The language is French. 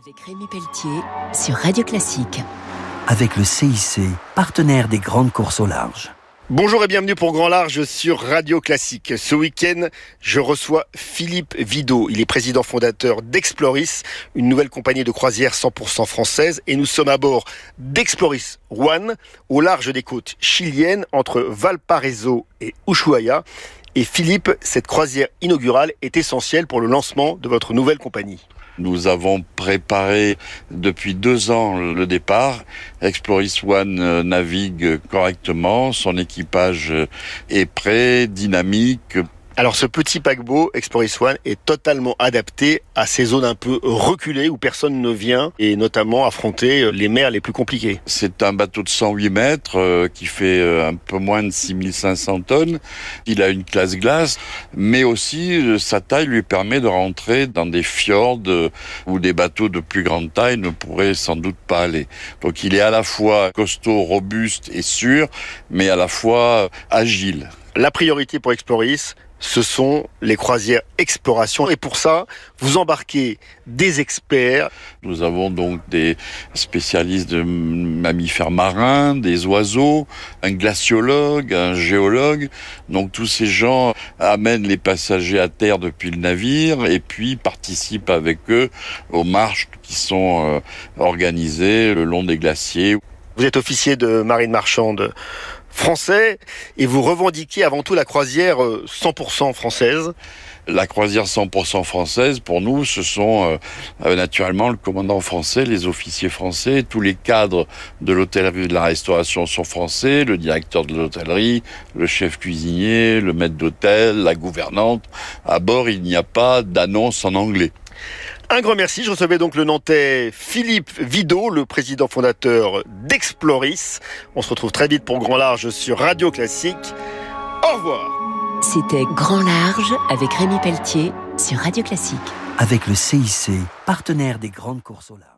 Avec Rémi Pelletier sur Radio Classique. Avec le CIC, partenaire des grandes courses au large. Bonjour et bienvenue pour Grand Large sur Radio Classique. Ce week-end, je reçois Philippe Vido. Il est président fondateur d'Exploris, une nouvelle compagnie de croisière 100% française. Et nous sommes à bord d'Exploris One, au large des côtes chiliennes, entre Valparaiso et Ushuaia. Et Philippe, cette croisière inaugurale est essentielle pour le lancement de votre nouvelle compagnie. Nous avons préparé depuis deux ans le départ. Exploris One euh, navigue correctement, son équipage est prêt, dynamique, alors ce petit paquebot Exploris One est totalement adapté à ces zones un peu reculées où personne ne vient et notamment affronter euh, les mers les plus compliquées. C'est un bateau de 108 mètres euh, qui fait euh, un peu moins de 6500 tonnes. Il a une classe glace, mais aussi sa taille lui permet de rentrer dans des fjords où des bateaux de plus grande taille ne pourraient sans doute pas aller. Donc il est à la fois costaud, robuste et sûr, mais à la fois agile. La priorité pour Exploris, ce sont les croisières exploration. Et pour ça, vous embarquez des experts. Nous avons donc des spécialistes de mammifères marins, des oiseaux, un glaciologue, un géologue. Donc tous ces gens amènent les passagers à terre depuis le navire et puis participent avec eux aux marches qui sont euh, organisées le long des glaciers. Vous êtes officier de marine marchande français et vous revendiquez avant tout la croisière 100% euh, française. La croisière 100% française, pour nous, ce sont euh, euh, naturellement le commandant français, les officiers français, tous les cadres de l'hôtellerie de la restauration sont français, le directeur de l'hôtellerie, le chef cuisinier, le maître d'hôtel, la gouvernante. À bord, il n'y a pas d'annonce en anglais. Un grand merci. Je recevais donc le Nantais Philippe Vido, le président fondateur d'Exploris. On se retrouve très vite pour Grand Large sur Radio Classique. Au revoir. C'était Grand Large avec Rémi Pelletier sur Radio Classique. Avec le CIC, partenaire des grandes courses au large.